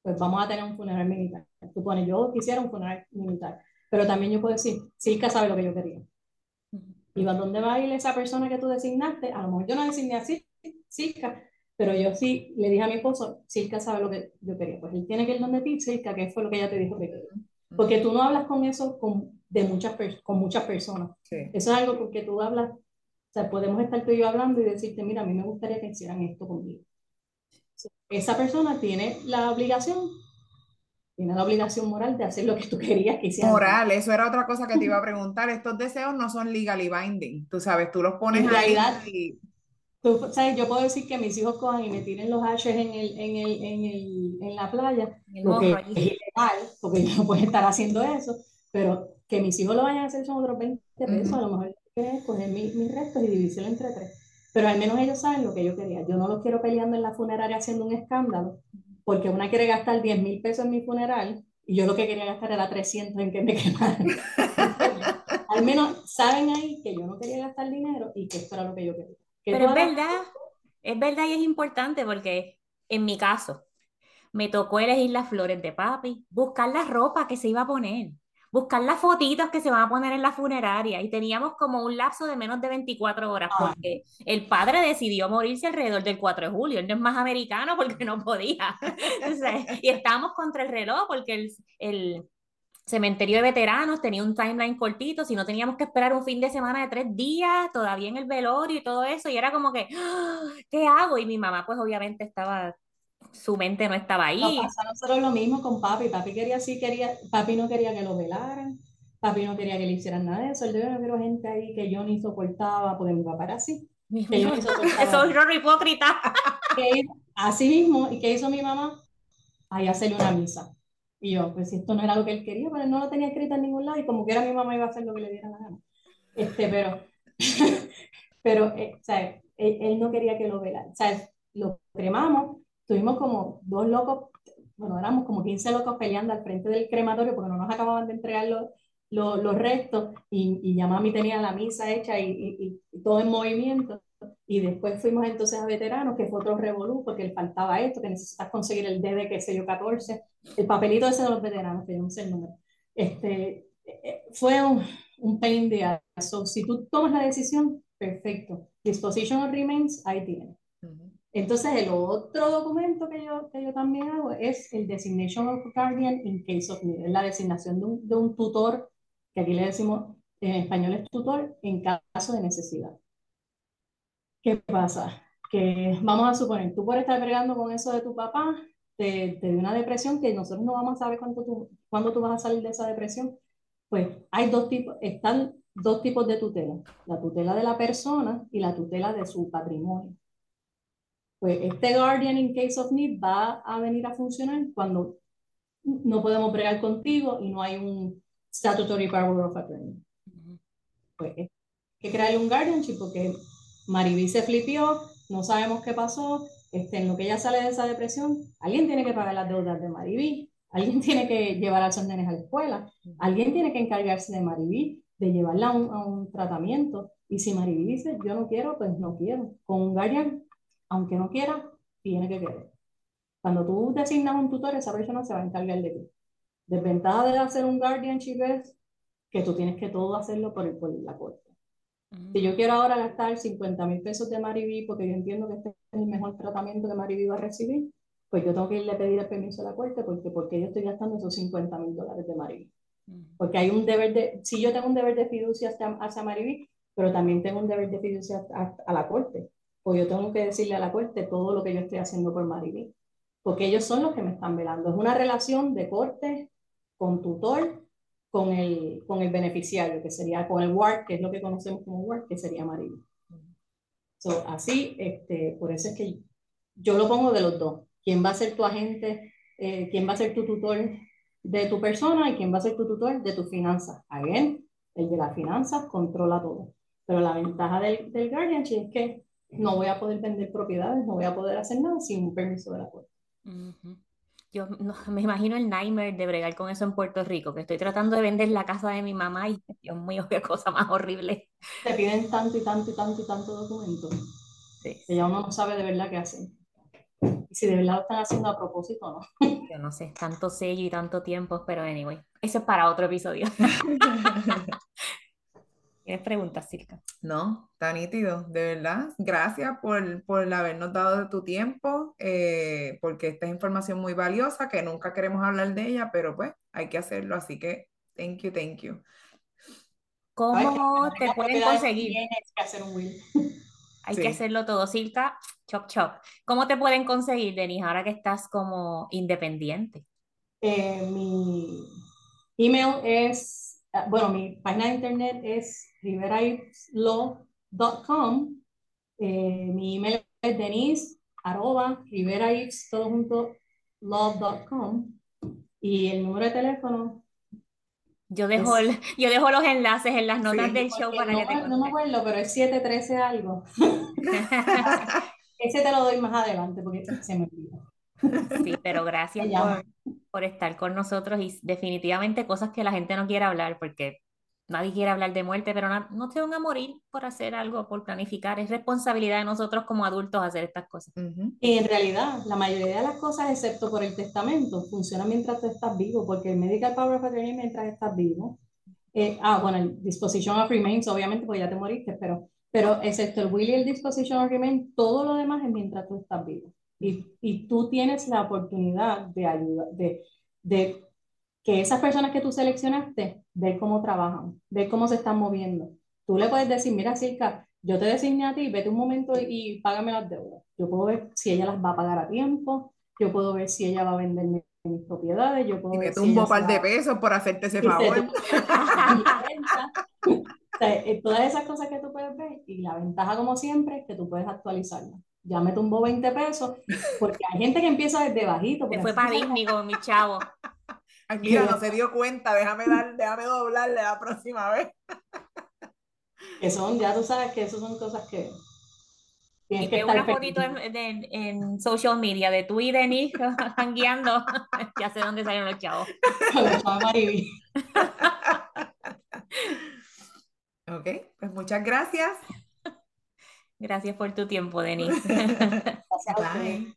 Pues vamos a tener un funeral militar. Tú pones, yo quisiera un funeral militar. Pero también yo puedo decir, Silka sabe lo que yo quería. ¿Y a dónde va a ir esa persona que tú designaste? A lo mejor yo no designé a Silka, pero yo sí le dije a mi esposo, Silka sabe lo que yo quería. Pues él tiene que ir donde ti, Silka, que fue lo que ella te dijo que quería. Porque tú no hablas con eso con de muchas con muchas personas. Eso es algo porque tú hablas, o sea, podemos estar tú y yo hablando y decirte, mira, a mí me gustaría que hicieran esto conmigo. Esa persona tiene la obligación Tienes la obligación moral de hacer lo que tú querías que hicieran. Moral, eso era otra cosa que te iba a preguntar. Estos deseos no son legally binding, tú sabes, tú los pones En ahí realidad, y- Tú, ¿sabes? Yo puedo decir que mis hijos cojan y me tiren los ashes en, el, en, el, en, el, en la playa, lo que es ilegal, porque yo no puedo estar haciendo eso, pero que mis hijos lo vayan a hacer son otros 20 pesos, a lo mejor quieren coger mi- mis restos y dividirlo entre tres, pero al menos ellos saben lo que yo quería. Yo no los quiero peleando en la funeraria haciendo un escándalo, porque una quiere gastar 10 mil pesos en mi funeral y yo lo que quería gastar era 300 en que me [LAUGHS] quemaran. Al menos saben ahí que yo no quería gastar dinero y que esto era lo que yo quería. Que Pero es verdad, es verdad y es importante porque en mi caso me tocó elegir las flores de papi, buscar la ropa que se iba a poner, buscar las fotitos que se van a poner en la funeraria y teníamos como un lapso de menos de 24 horas Ah. porque el padre decidió morirse alrededor del 4 de julio, él no es más americano porque no podía. [LAUGHS] Y estábamos contra el reloj porque el, el cementerio de veteranos tenía un timeline cortito, si no teníamos que esperar un fin de semana de tres días, todavía en el velorio y todo eso, y era como que, ¡ah! ¿qué hago? Y mi mamá pues obviamente estaba, su mente no estaba ahí. pasa a nosotros lo mismo con papi. Papi quería sí, quería, papi no quería que lo velaran, papi no quería que le hicieran nada de eso. Yo no quiero gente ahí que yo ni soportaba, porque mi papá era así. Que yo ni soportaba. Eso es un hipócrita. Que así mismo, ¿y qué hizo mi mamá? Ahí hacerle una misa. Y yo, pues si esto no era lo que él quería, pero él no lo tenía escrito en ningún lado y como que era mi mamá iba a hacer lo que le diera la gana. Este, pero, [LAUGHS] pero, eh, sea, él, él no quería que lo velaran. O sea, lo cremamos, tuvimos como dos locos, bueno, éramos como 15 locos peleando al frente del crematorio porque no nos acababan de entregar los, los, los restos y, y ya mami tenía la misa hecha y, y, y todo en movimiento. Y después fuimos entonces a veteranos, que fue otro revolú, porque le faltaba esto, que necesitas conseguir el DD, qué sé yo, 14, el papelito ese de los veteranos, que yo no sé el número. Este, eh, fue un, un pain in the ass. So, si tú tomas la decisión, perfecto. Disposition of remains, ahí tienes. Ujú. Entonces, el otro documento que yo, que yo también hago es el Designation of Guardian in case of need, es la designación de un, de un tutor, que aquí le decimos en español es tutor, en caso de necesidad. ¿Qué pasa? Que vamos a suponer, tú por estar bregando con eso de tu papá, te, te dio una depresión que nosotros no vamos a saber cuánto tú, cuándo tú vas a salir de esa depresión. Pues hay dos tipos, están dos tipos de tutela, la tutela de la persona y la tutela de su patrimonio. Pues este guardian in case of need va a venir a funcionar cuando no podemos bregar contigo y no hay un statutory power of attorney. Pues hay que crearle un guardianship porque Mariví se flipió, no sabemos qué pasó, este, en lo que ella sale de esa depresión, alguien tiene que pagar las deudas de Mariví, alguien [LAUGHS] tiene que llevar a esos nenes a la escuela, alguien tiene que encargarse de Mariví, de llevarla a un, a un tratamiento. Y si Mariví dice, yo no quiero, pues no quiero. Con un guardian, aunque no quiera, tiene que querer. Cuando tú designas un tutor, esa persona se va a encargar de ti. Desventaja de hacer un guardianship es que tú tienes que todo hacerlo por, el, por la corte. Si yo quiero ahora gastar 50 mil pesos de Mariví porque yo entiendo que este es el mejor tratamiento que Mariví va a recibir, pues yo tengo que irle a pedir el permiso a la corte porque, porque yo estoy gastando esos 50 mil dólares de Mariví. Porque hay un deber de, si yo tengo un deber de fiducia hacia, hacia Mariví, pero también tengo un deber de fiducia a, a, la corte. Pues yo tengo que decirle a la corte todo lo que yo estoy haciendo por Mariví. Porque ellos son los que me están velando. Es una relación de corte con tutor con el, con el beneficiario, que sería con el WARD, que es lo que conocemos como WARD, que sería Mariví. So, así, este, por eso es que yo lo pongo de los dos. ¿Quién va a ser tu agente? Eh, ¿Quién va a ser tu tutor de tu persona y quién va a ser tu tutor de tus finanzas? Again, el de las finanzas controla todo. Pero la ventaja del, del guardianship es que no voy a poder vender propiedades, no voy a poder hacer nada sin un permiso de la corte. Uh -huh. Yo no, [LAUGHS] me imagino el nightmare de bregar con eso en Puerto Rico, que estoy tratando de vender la casa de mi mamá y Dios mío, qué cosa más horrible. Te piden tanto y tanto y tanto y tanto documento sí. que ya uno no sabe de verdad qué hacen. Y si de verdad lo están haciendo a propósito o no. [LAUGHS] Yo no sé, tanto sello y tanto tiempo, pero anyway, eso es para otro episodio. [LAUGHS] ¿Tienes preguntas, Silka? No, está nítido, de verdad. Gracias por, por habernos dado de tu tiempo, eh, porque esta es información muy valiosa, que nunca queremos hablar de ella, pero pues hay que hacerlo, así que thank you, thank you. ¿Cómo Ay, te pueden conseguir? Tienes que hacer un will. Hay sí. que hacerlo todo, Silka, chop chop. ¿Cómo te pueden conseguir, Denis, ahora que estás como independiente? Eh, mi email es, ah, bueno, mi página de internet es riveraislaw.com. Eh, mi email es denise arroba todo junto love.com y el número de teléfono yo dejo, yo dejo los enlaces en las notas del show para no, que te No me acuerdo, pero es 713 algo. [LAUGHS] Ese te lo doy más adelante porque se me olvidó. Sí, pero gracias por, estar con nosotros y definitivamente cosas que la gente no quiere hablar porque nadie quiere hablar de muerte, pero no, no te van a morir por hacer algo, por planificar. Es responsabilidad de nosotros como adultos hacer estas cosas. Y en realidad, la mayoría de las cosas, excepto por el testamento, funcionan mientras tú estás vivo, porque el medical power of attorney mientras estás vivo. Eh, ah, bueno, el disposition of remains, obviamente, porque ya te moriste, pero, pero excepto el will y el disposition of remains, todo lo demás es mientras tú estás vivo. Y, y tú tienes la oportunidad de ayudar, de, de que esas personas que tú seleccionaste, ver cómo trabajan, ver cómo se están moviendo. Tú le puedes decir, mira, Silka, yo te designé a ti, vete un momento y, págame las deudas. Yo puedo ver si ella las va a pagar a tiempo, yo puedo ver si ella va a vender mis propiedades, yo puedo y ver si un par [LAUGHS] de pesos por hacerte ese favor. [LAUGHS] Eh, todas esas cosas que tú puedes ver y la ventaja como siempre es que tú puedes actualizarla. Ya me tumbó 20 pesos porque hay gente que empieza desde bajito. Se fue para Disney con mi chavo. Ay, mira, no se dio cuenta, déjame, dar, déjame doblarle la próxima vez. Que son, ya tú sabes que eso son cosas que... Y que una fotito en, en, social media de tú y Denis guiando, [LAUGHS] ya sé dónde salieron los chavos. los chavos ok, pues muchas gracias. Gracias por tu tiempo, Denis. [LAUGHS] Gracias